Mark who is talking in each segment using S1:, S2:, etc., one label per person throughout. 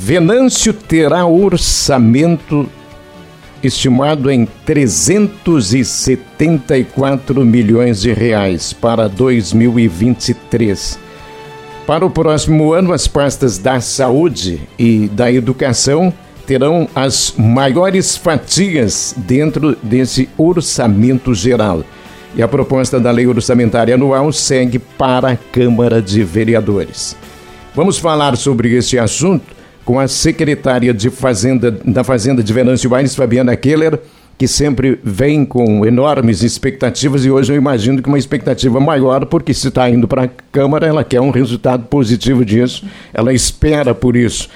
S1: Venâncio terá orçamento estimado em 374 milhões de reais para 2023. Para o próximo ano, as pastas da saúde e da educação terão as maiores fatias dentro desse orçamento geral. E a proposta da lei orçamentária anual segue para a Câmara de Vereadores. Vamos falar sobre esse assunto com a secretária de Fazenda, da Fazenda de Venâncio Aires, Fabiana Keller, que sempre vem com enormes expectativas e hoje eu imagino que uma expectativa maior, porque se está indo para a Câmara, ela quer um resultado positivo disso, ela espera por isso.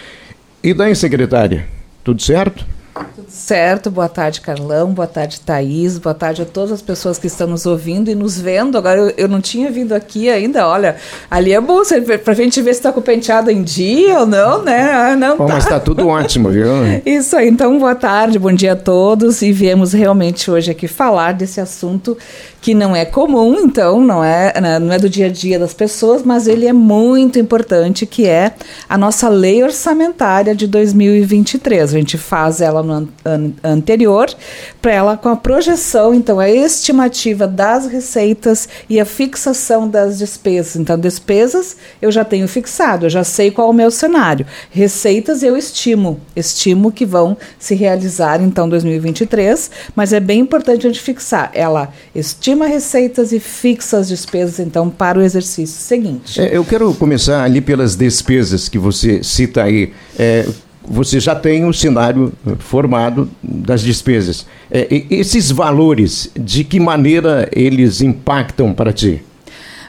S1: E daí, secretária, tudo certo?
S2: Tudo certo, boa tarde, Carlão, boa tarde, Thaís, boa tarde a todas as pessoas que estão nos ouvindo e nos vendo. Agora, eu, eu não tinha vindo aqui ainda, olha, ali é bom, pra gente ver se está com o penteado em dia ou não, né? Ah, não
S1: Bom, tá. Mas está tudo ótimo, viu?
S2: Isso aí, então, boa tarde, bom dia a todos e viemos realmente hoje aqui falar desse assunto que não é comum, então, não é, né, não é do dia a dia das pessoas, mas ele é muito importante, que é a nossa lei orçamentária de 2023. A gente faz ela no an an anterior, para ela com a projeção, então, a estimativa das receitas e a fixação das despesas. Então, despesas eu já tenho fixado, eu já sei qual é o meu cenário. Receitas eu estimo, estimo que vão se realizar, então, 2023, mas é bem importante a gente fixar. Ela estima estima receitas e fixa as despesas, então, para o exercício seguinte.
S1: É, eu quero começar ali pelas despesas que você cita aí. É, você já tem o cenário formado das despesas. É, esses valores, de que maneira eles impactam para ti?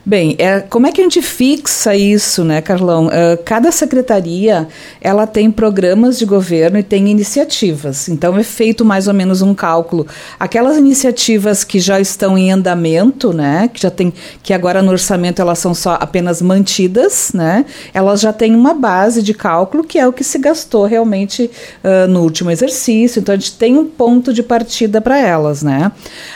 S2: Bem, é, como é que a gente fixa isso, né, Carlão? Uh, cada secretaria ela tem programas de governo e tem iniciativas. Então é feito mais ou menos um cálculo. Aquelas iniciativas que já estão em andamento, né, que já tem, que agora no orçamento elas são só apenas mantidas, né? Elas já têm uma base de cálculo que é o que se gastou realmente uh, no último exercício. Então a gente tem um ponto de partida para elas, né?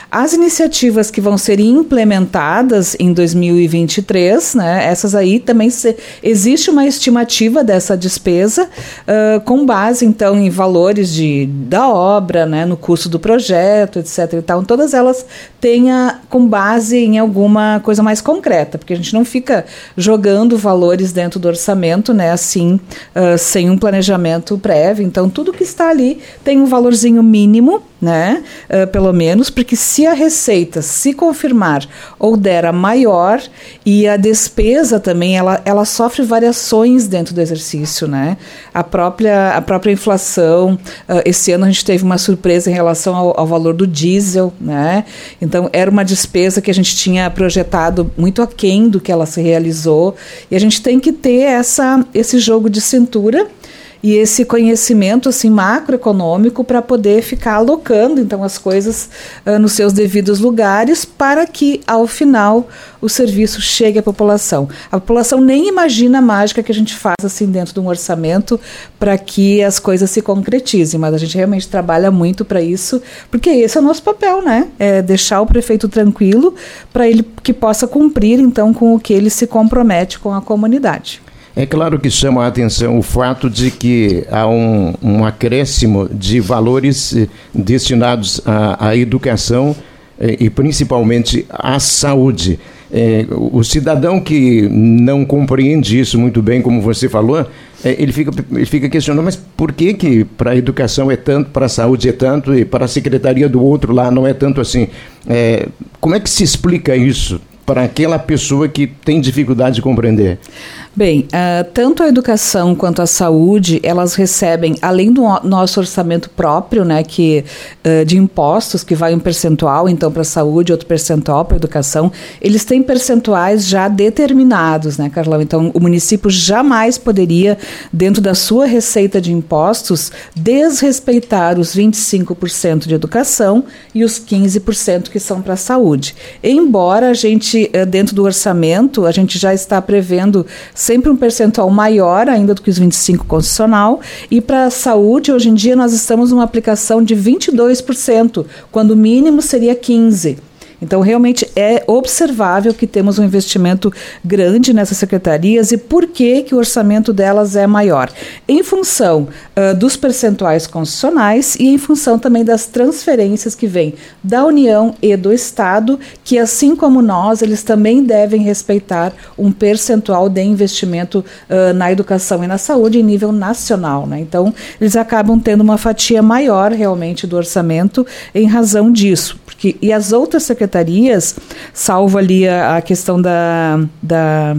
S2: As iniciativas que vão ser implementadas em 2023, né, essas aí também se, existe uma estimativa dessa despesa uh, com base então em valores de, da obra, né, no custo do projeto, etc. E tal. Todas elas têm a, com base em alguma coisa mais concreta, porque a gente não fica jogando valores dentro do orçamento, né, assim, uh, sem um planejamento prévio. Então tudo que está ali tem um valorzinho mínimo né? Uh, pelo menos, porque se a receita se confirmar ou der a maior e a despesa também, ela, ela sofre variações dentro do exercício, né? A própria, a própria inflação, uh, esse ano a gente teve uma surpresa em relação ao, ao, valor do diesel, né? Então, era uma despesa que a gente tinha projetado muito aquém do que ela se realizou e a gente tem que ter essa, esse jogo de cintura e esse conhecimento assim macroeconômico para poder ficar alocando então as coisas uh, nos seus devidos lugares para que ao final o serviço chegue à população. A população nem imagina a mágica que a gente faz assim dentro de um orçamento para que as coisas se concretizem, mas a gente realmente trabalha muito para isso, porque esse é o nosso papel, né? É deixar o prefeito tranquilo para ele que possa cumprir então com o que ele se compromete com a comunidade.
S1: É claro que chama a atenção o fato de que há um, um acréscimo de valores eh, destinados à, à educação eh, e principalmente à saúde. É, o cidadão que não compreende isso muito bem, como você falou, é, ele, fica, ele fica questionando, mas por que, que para a educação é tanto, para a saúde é tanto e para a secretaria do outro lá não é tanto assim? É, como é que se explica isso para aquela pessoa que tem dificuldade de compreender?
S2: Bem, uh, tanto a educação quanto a saúde, elas recebem, além do nosso orçamento próprio, né, que, uh, de impostos, que vai um percentual, então, para a saúde, outro percentual para a educação, eles têm percentuais já determinados, né, Carlão? Então, o município jamais poderia, dentro da sua receita de impostos, desrespeitar os 25% de educação e os 15% que são para a saúde. Embora a gente, uh, dentro do orçamento, a gente já está prevendo sempre um percentual maior ainda do que os 25 constitucional. E para a saúde, hoje em dia, nós estamos numa aplicação de 22%, quando o mínimo seria 15%. Então, realmente é observável que temos um investimento grande nessas secretarias e por que, que o orçamento delas é maior? Em função uh, dos percentuais constitucionais e em função também das transferências que vêm da União e do Estado, que assim como nós, eles também devem respeitar um percentual de investimento uh, na educação e na saúde em nível nacional. Né? Então, eles acabam tendo uma fatia maior realmente do orçamento em razão disso. Porque, e as outras secretarias, salvo ali a, a questão da, da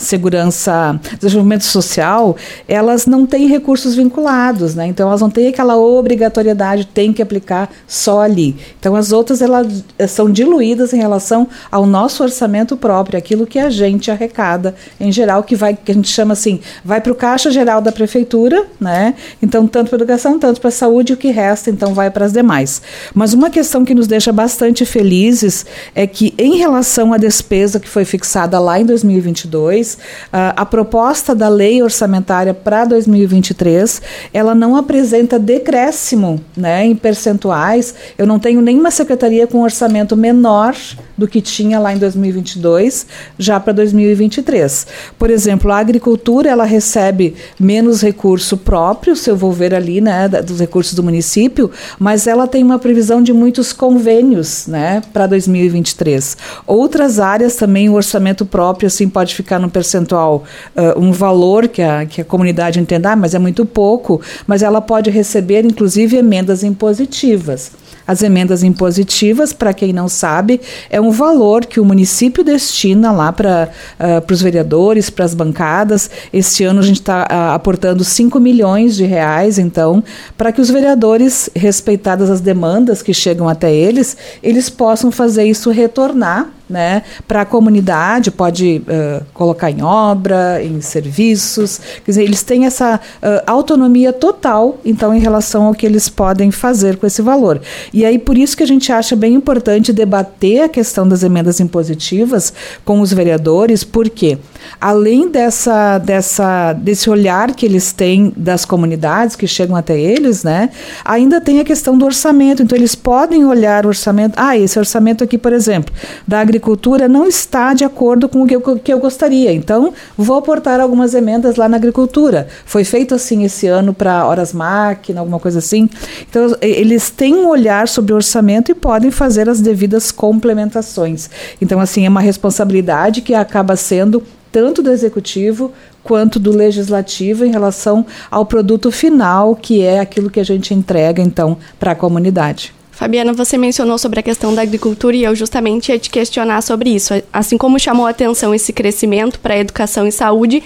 S2: segurança, desenvolvimento social, elas não têm recursos vinculados, né? Então elas não têm aquela obrigatoriedade, tem que aplicar só ali. Então as outras elas são diluídas em relação ao nosso orçamento próprio, aquilo que a gente arrecada em geral, que vai que a gente chama assim, vai para o caixa geral da prefeitura, né? Então tanto para educação, tanto para saúde, o que resta então vai para as demais. Mas uma questão que nos deixa bastante felizes é que em relação à despesa que foi fixada lá em 2022 Uh, a proposta da lei orçamentária para 2023, ela não apresenta decréscimo né, em percentuais. Eu não tenho nenhuma secretaria com orçamento menor do que tinha lá em 2022, já para 2023. Por exemplo, a agricultura ela recebe menos recurso próprio, se eu vou ver ali, né, dos recursos do município, mas ela tem uma previsão de muitos convênios, né, para 2023. Outras áreas também o orçamento próprio assim pode ficar no percentual uh, um valor que a, que a comunidade entenda, ah, mas é muito pouco, mas ela pode receber inclusive emendas impositivas. As emendas impositivas, para quem não sabe, é um valor que o município destina lá para uh, os vereadores, para as bancadas. Este ano a gente está uh, aportando 5 milhões de reais, então, para que os vereadores, respeitadas as demandas que chegam até eles, eles possam fazer isso retornar né, para a comunidade, pode uh, colocar em obra, em serviços, quer dizer, eles têm essa uh, autonomia total, então, em relação ao que eles podem fazer com esse valor. E aí, por isso que a gente acha bem importante debater a questão das emendas impositivas com os vereadores, porque além dessa, dessa, desse olhar que eles têm das comunidades que chegam até eles, né, ainda tem a questão do orçamento, então eles podem olhar o orçamento, ah, esse orçamento aqui, por exemplo, da agricultura agricultura não está de acordo com o que eu, que eu gostaria. Então, vou aportar algumas emendas lá na agricultura. Foi feito assim esse ano para horas máquina, alguma coisa assim. Então, eles têm um olhar sobre o orçamento e podem fazer as devidas complementações. Então, assim, é uma responsabilidade que acaba sendo tanto do executivo quanto do legislativo em relação ao produto final, que é aquilo que a gente entrega então para a comunidade.
S3: Fabiana, você mencionou sobre a questão da agricultura e eu justamente ia te questionar sobre isso. Assim como chamou a atenção esse crescimento para educação e saúde,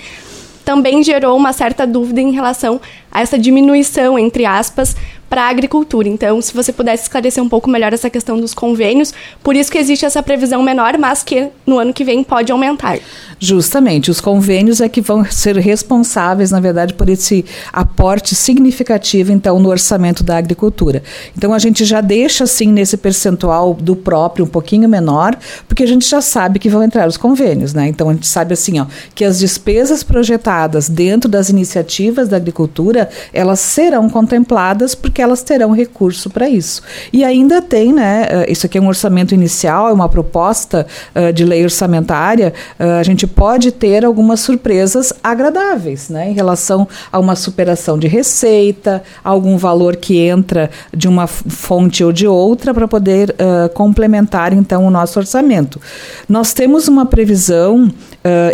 S3: também gerou uma certa dúvida em relação a essa diminuição, entre aspas, para a agricultura. Então, se você pudesse esclarecer um pouco melhor essa questão dos convênios, por isso que existe essa previsão menor, mas que no ano que vem pode aumentar.
S2: Justamente, os convênios é que vão ser responsáveis, na verdade, por esse aporte significativo, então, no orçamento da agricultura. Então, a gente já deixa, assim, nesse percentual do próprio um pouquinho menor, porque a gente já sabe que vão entrar os convênios, né? Então, a gente sabe, assim, ó, que as despesas projetadas dentro das iniciativas da agricultura, elas serão contempladas porque elas terão recurso para isso. E ainda tem, né, eh, isso aqui é um orçamento inicial, é uma proposta uh, de lei orçamentária, uh, a gente pode ter algumas surpresas agradáveis, né, em relação a uma superação de receita, algum valor que entra de uma fonte ou de outra para poder uh, complementar, então, o nosso orçamento. Nós temos uma previsão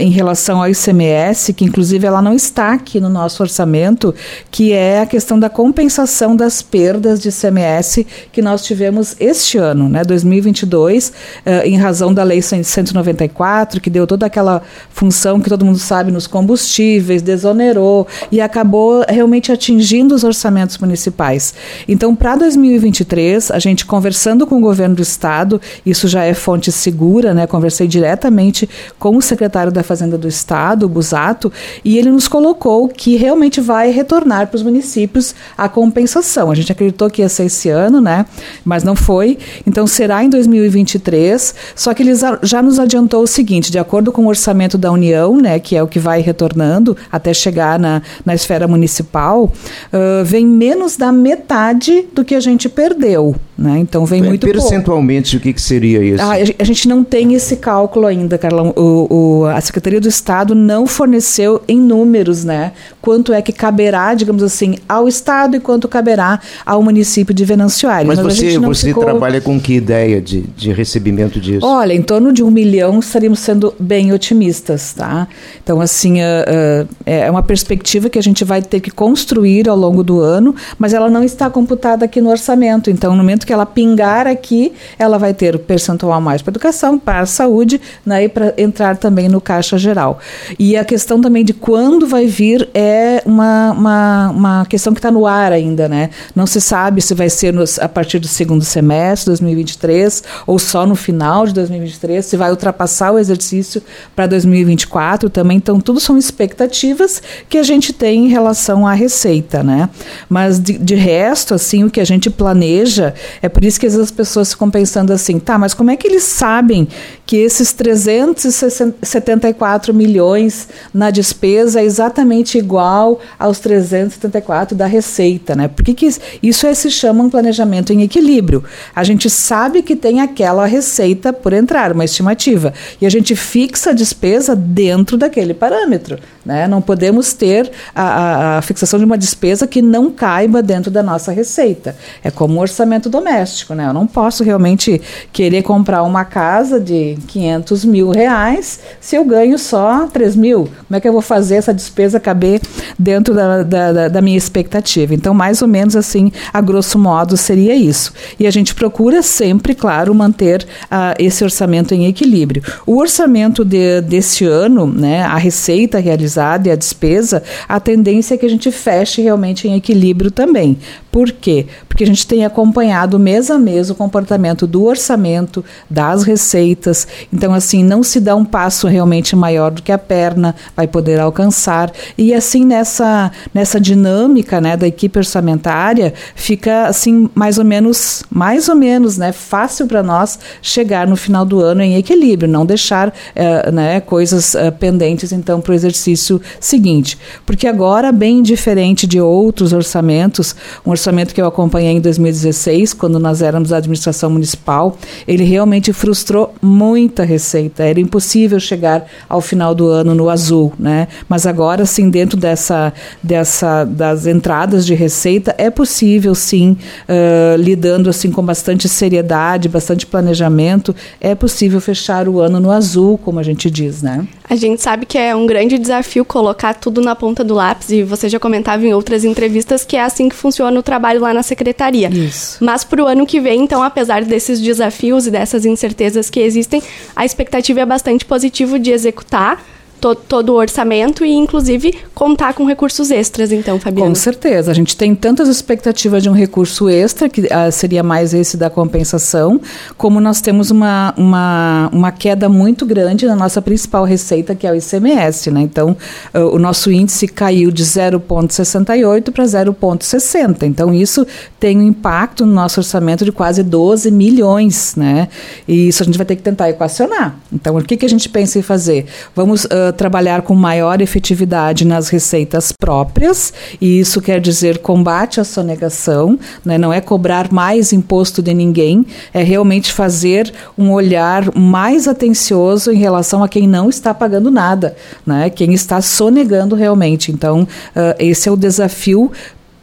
S2: em relação ao ICMS, que inclusive ela não está aqui no nosso orçamento, que é a questão da compensação das perdas de ICMS que nós tivemos este ano, né, 2022, uh, eh, em razão da Lei 194, que deu toda aquela função que todo mundo sabe nos combustíveis, desonerou e acabou realmente atingindo os orçamentos municipais. Então, para 2023, a gente conversando com o governo do estado, isso já é fonte segura, né? Conversei diretamente com o secretário da Fazenda do estado, Busato, e ele nos colocou que realmente vai retornar para os municípios a compensação. A gente acreditou que ia ser esse ano, né? Mas não foi. Então será em 2023. Só que eles já nos adiantou o seguinte: de acordo com o orçamento da União, né, que é o que vai retornando até chegar na, na esfera municipal, uh, vem menos da metade do que a gente perdeu. Né? Então vem
S1: é,
S2: muito
S1: Percentualmente,
S2: pouco.
S1: o que, que seria isso?
S2: Ah, a gente não tem esse cálculo ainda, Carlão. O, o, a Secretaria do Estado não forneceu em números né, quanto é que caberá, digamos assim, ao Estado e quanto caberá ao município de Venâncio Aires.
S1: Mas, Mas você, você ficou... trabalha com que ideia de, de recebimento disso?
S2: Olha, em torno de um milhão estaríamos sendo bem otimistas. Tá? Então, assim, uh, uh, é uma perspectiva que a gente vai ter que construir ao longo do ano, mas ela não está computada aqui no orçamento. Então, no momento que ela pingar aqui, ela vai ter o percentual mais para educação, para a saúde, né, para entrar também no caixa geral. E a questão também de quando vai vir é uma, uma, uma questão que está no ar ainda, né? Não se sabe se vai ser nos, a partir do segundo semestre de 2023 ou só no final de 2023, se vai ultrapassar o exercício para 2024 também. Então, tudo são expectativas que a gente tem em relação à receita, né? Mas de, de resto, assim, o que a gente planeja é por isso que às vezes as pessoas ficam pensando assim, tá, mas como é que eles sabem que esses 374 milhões na despesa é exatamente igual aos 374 da receita, né? Por que, que isso é, se chama um planejamento em equilíbrio? A gente sabe que tem aquela receita por entrar, uma estimativa, e a gente fixa a despesa dentro daquele parâmetro, né? Não podemos ter a, a, fixação de uma despesa que não caiba dentro da nossa receita. É como um orçamento doméstico, né? Eu não posso realmente querer comprar uma casa de 500 mil reais se eu ganho só 3 mil. Como é que eu vou fazer essa despesa caber dentro da, da, da minha expectativa? Então, mais ou menos assim, a grosso modo, seria isso. E a gente procura sempre, claro, manter uh, esse orçamento em equilíbrio. O orçamento de, desse ano, né, a receita realizada e a despesa, a tendência é que a gente feche realmente em equilíbrio também. Por quê? Porque a gente tem acompanhado mês a mês o comportamento do orçamento, das receitas. Então, assim, não se dá um passo realmente maior do que a perna vai poder alcançar. E assim, nessa, nessa dinâmica né, da equipe orçamentária, fica assim, mais ou menos, mais ou menos, né, fácil para nós chegar no final do ano em equilíbrio, não deixar eh, né, coisas eh, pendentes, então, para o exercício seguinte. Porque agora, bem diferente de outros orçamentos, um orçamento que eu acompanhei em 2016, quando nós éramos a administração municipal, ele realmente frustrou muita receita. Era impossível chegar ao final do ano no azul, né? Mas agora, sim, dentro dessa, dessa das entradas de receita, é possível, sim, uh, lidando assim com bastante seriedade, bastante planejamento, é possível fechar o ano no azul, como a gente diz, né?
S3: A gente sabe que é um grande desafio colocar tudo na ponta do lápis e você já comentava em outras entrevistas que é assim que funciona o trabalho lá na secretaria.
S2: Isso.
S3: Mas para o ano que vem, então, apesar desses desafios e dessas incertezas que existem, a expectativa é bastante positiva de executar to todo o orçamento e, inclusive, contar com recursos extras, então, Fabiana?
S2: Com certeza. A gente tem tantas expectativas de um recurso extra, que uh, seria mais esse da compensação, como nós temos uma, uma, uma queda muito grande na nossa principal receita, que é o ICMS. Né? Então, uh, o nosso índice caiu de 0,68 para 0,60. Então, isso tem um impacto no nosso orçamento de quase 12 milhões. Né? E isso a gente vai ter que tentar equacionar. Então, o que, que a gente pensa em fazer? Vamos uh, trabalhar com maior efetividade nas receitas próprias, e isso quer dizer combate à sonegação, né? não é cobrar mais imposto de ninguém, é realmente fazer um olhar mais atencioso em relação a quem não está pagando nada, né? quem está sonegando realmente. Então, uh, esse é o desafio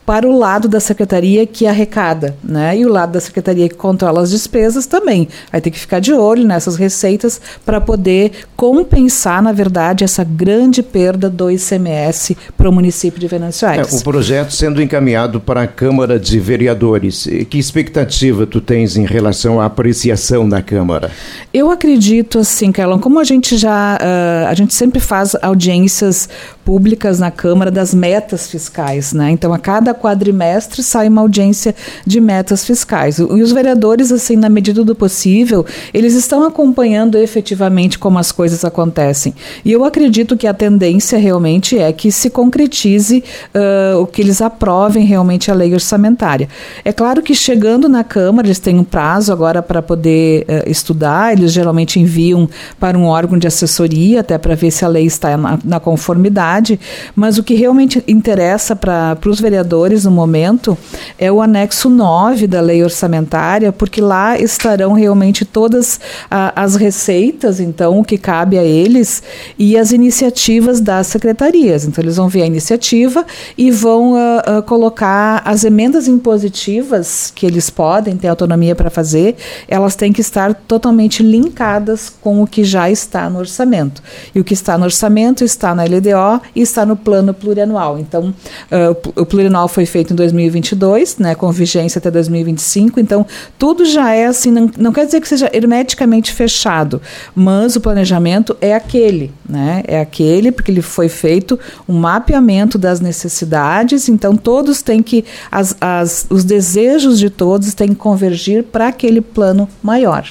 S2: para o lado da secretaria que arrecada, né? E o lado da secretaria que controla as despesas também. Vai ter que ficar de olho nessas receitas para poder compensar, na verdade, essa grande perda do ICMS para o município de Venâncio Aires.
S1: É, o projeto sendo encaminhado para a Câmara de Vereadores. Que expectativa tu tens em relação à apreciação da Câmara?
S2: Eu acredito assim, Carlão, como a gente já uh, a gente sempre faz audiências públicas na Câmara das metas fiscais, né? Então a cada quadrimestre sai uma audiência de metas fiscais. E os vereadores, assim, na medida do possível, eles estão acompanhando efetivamente como as coisas acontecem. E eu acredito que a tendência realmente é que se concretize uh, o que eles aprovem realmente a lei orçamentária. É claro que chegando na Câmara, eles têm um prazo agora para poder uh, estudar, eles geralmente enviam para um órgão de assessoria, até para ver se a lei está na, na conformidade, mas o que realmente interessa para os vereadores vereadores no momento é o anexo 9 da lei orçamentária, porque lá estarão realmente todas as receitas, então, o que cabe a eles e as iniciativas das secretarias. Então, eles vão ver a iniciativa e vão uh, uh, colocar as emendas impositivas que eles podem ter autonomia para fazer, elas têm que estar totalmente linkadas com o que já está no orçamento. E o que está no orçamento está na LDO e está no plano plurianual. Então, uh, o plurianual foi feito em 2022, né, com vigência até 2025. Então, tudo já é assim, não, não quer dizer que seja hermeticamente fechado, mas o planejamento é aquele, né? É aquele porque ele foi feito um mapeamento das necessidades. Então, todos têm que as, as, os desejos de todos têm que convergir para aquele plano maior.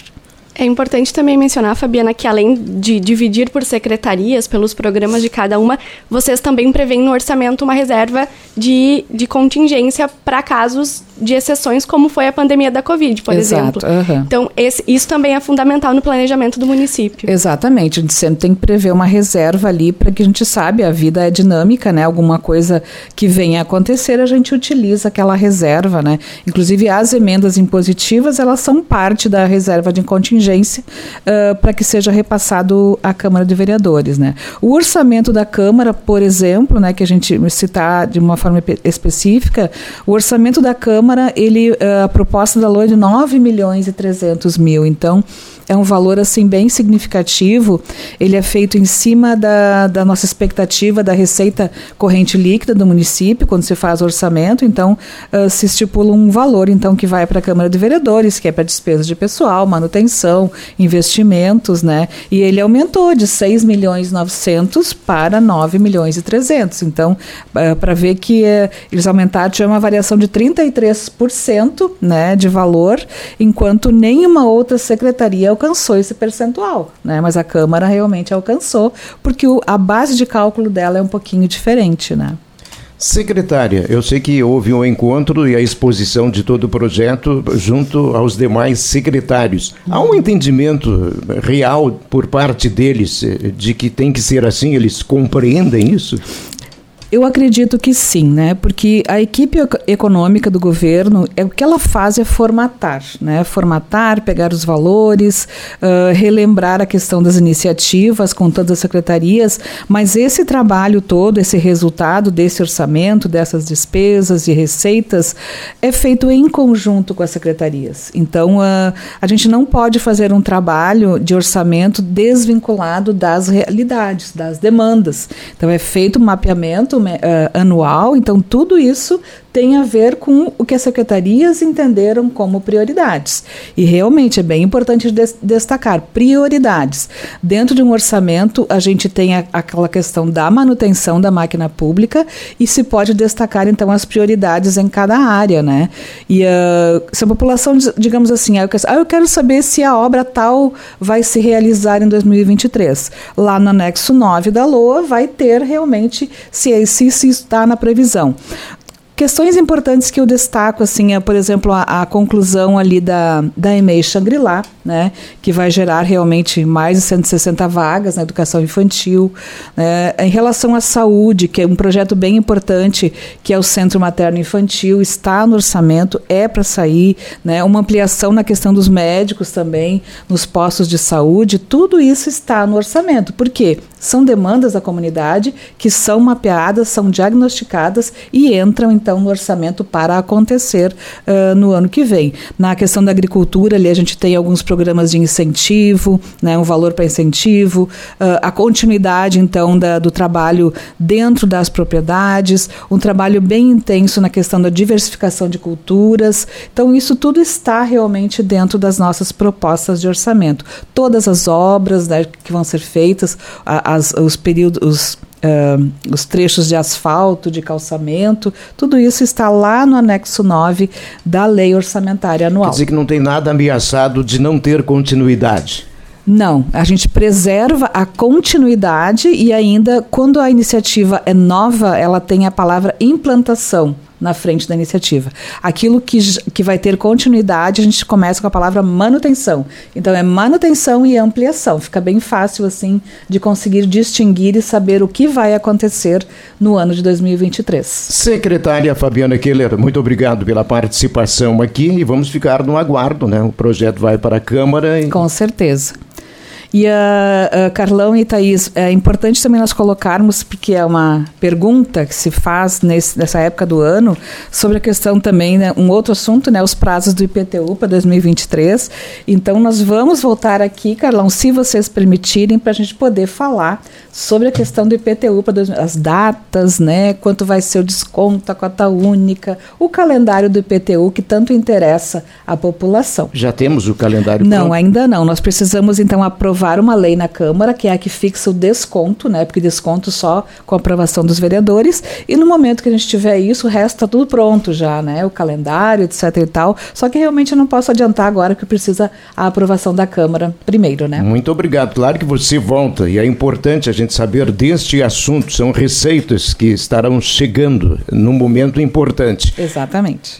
S3: É importante também mencionar, Fabiana, que além de dividir por secretarias, pelos programas de cada uma, vocês também prevêem no orçamento uma reserva de, de contingência para casos de exceções, como foi a pandemia da Covid, por
S2: Exato,
S3: exemplo. Uhum. Então, esse, isso também é fundamental no planejamento do município.
S2: Exatamente. A gente sempre tem que prever uma reserva ali para que a gente sabe, a vida é dinâmica, né? Alguma coisa que venha a acontecer, a gente utiliza aquela reserva, né? Inclusive, as emendas impositivas, elas são parte da reserva de contingência uh, para que seja repassado à Câmara de Vereadores, né? O orçamento da Câmara, por exemplo, né, que a gente citar de uma forma específica, o orçamento da Câmara Câmara, ele, eh, a proposta da LOA é de 9 milhões e 300 mil. Então, é um valor assim bem significativo. Ele é feito em cima da, da nossa expectativa da receita corrente líquida do município quando se faz orçamento. Então uh, se estipula um valor então que vai para a Câmara de Vereadores, que é para despesas de pessoal, manutenção, investimentos, né? E ele aumentou de 6 milhões e 900 para 9 milhões e 300. Então uh, para ver que uh, eles aumentaram tinha uma variação de 33%, né, de valor, enquanto nenhuma outra secretaria alcançou esse percentual, né? Mas a Câmara realmente alcançou, porque o, a base de cálculo dela é um pouquinho diferente, né?
S1: Secretária, eu sei que houve um encontro e a exposição de todo o projeto junto aos demais secretários. Há um entendimento real por parte deles eh, de que tem que ser assim? Eles compreendem isso?
S2: Eu acredito que sim, né? Porque a equipe econômica do governo, é o que ela faz é formatar, né? Formatar, pegar os valores, uh, relembrar a questão das iniciativas com todas as secretarias, mas esse trabalho todo, esse resultado desse orçamento, dessas despesas e receitas, é feito em conjunto com as secretarias. Então, uh, a gente não pode fazer um trabalho de orçamento desvinculado das realidades, das demandas. Então, é feito um mapeamento uh, anual, então tudo isso tem a ver com o que as secretarias entenderam como prioridades. E realmente é bem importante destacar prioridades. Dentro de um orçamento, a gente tem a, aquela questão da manutenção da máquina pública e se pode destacar então as prioridades em cada área, né? E uh, se a população, digamos assim, ah, eu, quero, ah, eu quero saber se a obra tal vai se realizar em 2023. Lá no anexo 9 da LOA vai ter realmente se, se isso está na previsão. Questões importantes que eu destaco, assim, é, por exemplo, a, a conclusão ali da, da EMEI Shangri-La, né, que vai gerar realmente mais de 160 vagas na educação infantil. Né, em relação à saúde, que é um projeto bem importante, que é o Centro Materno Infantil, está no orçamento, é para sair, né, uma ampliação na questão dos médicos também, nos postos de saúde, tudo isso está no orçamento. Por quê? São demandas da comunidade que são mapeadas, são diagnosticadas e entram então no orçamento para acontecer uh, no ano que vem. Na questão da agricultura, ali a gente tem alguns programas de incentivo, né, um valor para incentivo, uh, a continuidade então da, do trabalho dentro das propriedades, um trabalho bem intenso na questão da diversificação de culturas. Então, isso tudo está realmente dentro das nossas propostas de orçamento. Todas as obras né, que vão ser feitas, as, os períodos, os, uh, os trechos de asfalto, de calçamento, tudo isso está lá no anexo 9 da Lei Orçamentária Anual.
S1: Quer dizer que não tem nada ameaçado de não ter continuidade.
S2: Não, a gente preserva a continuidade e ainda quando a iniciativa é nova, ela tem a palavra implantação na frente da iniciativa. Aquilo que, que vai ter continuidade, a gente começa com a palavra manutenção. Então é manutenção e ampliação. Fica bem fácil assim de conseguir distinguir e saber o que vai acontecer no ano de 2023.
S1: Secretária Fabiana Keller, muito obrigado pela participação aqui e vamos ficar no aguardo, né? O projeto vai para a Câmara. E...
S2: Com certeza. E a, a Carlão e Thaís, é importante também nós colocarmos, porque é uma pergunta que se faz nesse, nessa época do ano, sobre a questão também, né, um outro assunto, né, os prazos do IPTU para 2023. Então, nós vamos voltar aqui, Carlão, se vocês permitirem, para a gente poder falar sobre a questão do IPTU, para as datas, né, quanto vai ser o desconto, a cota única, o calendário do IPTU, que tanto interessa à população.
S1: Já temos o calendário
S2: Não, pronto? ainda não. Nós precisamos, então, aprovar aprovar uma lei na Câmara, que é a que fixa o desconto, né? Porque desconto só com a aprovação dos vereadores. E no momento que a gente tiver isso, o resto está tudo pronto já, né? O calendário, etc e tal. Só que realmente eu não posso adiantar agora que precisa a aprovação da Câmara primeiro, né?
S1: Muito obrigado. Claro que você volta e é importante a gente saber deste assunto. São receitas que estarão chegando num momento importante.
S2: Exatamente.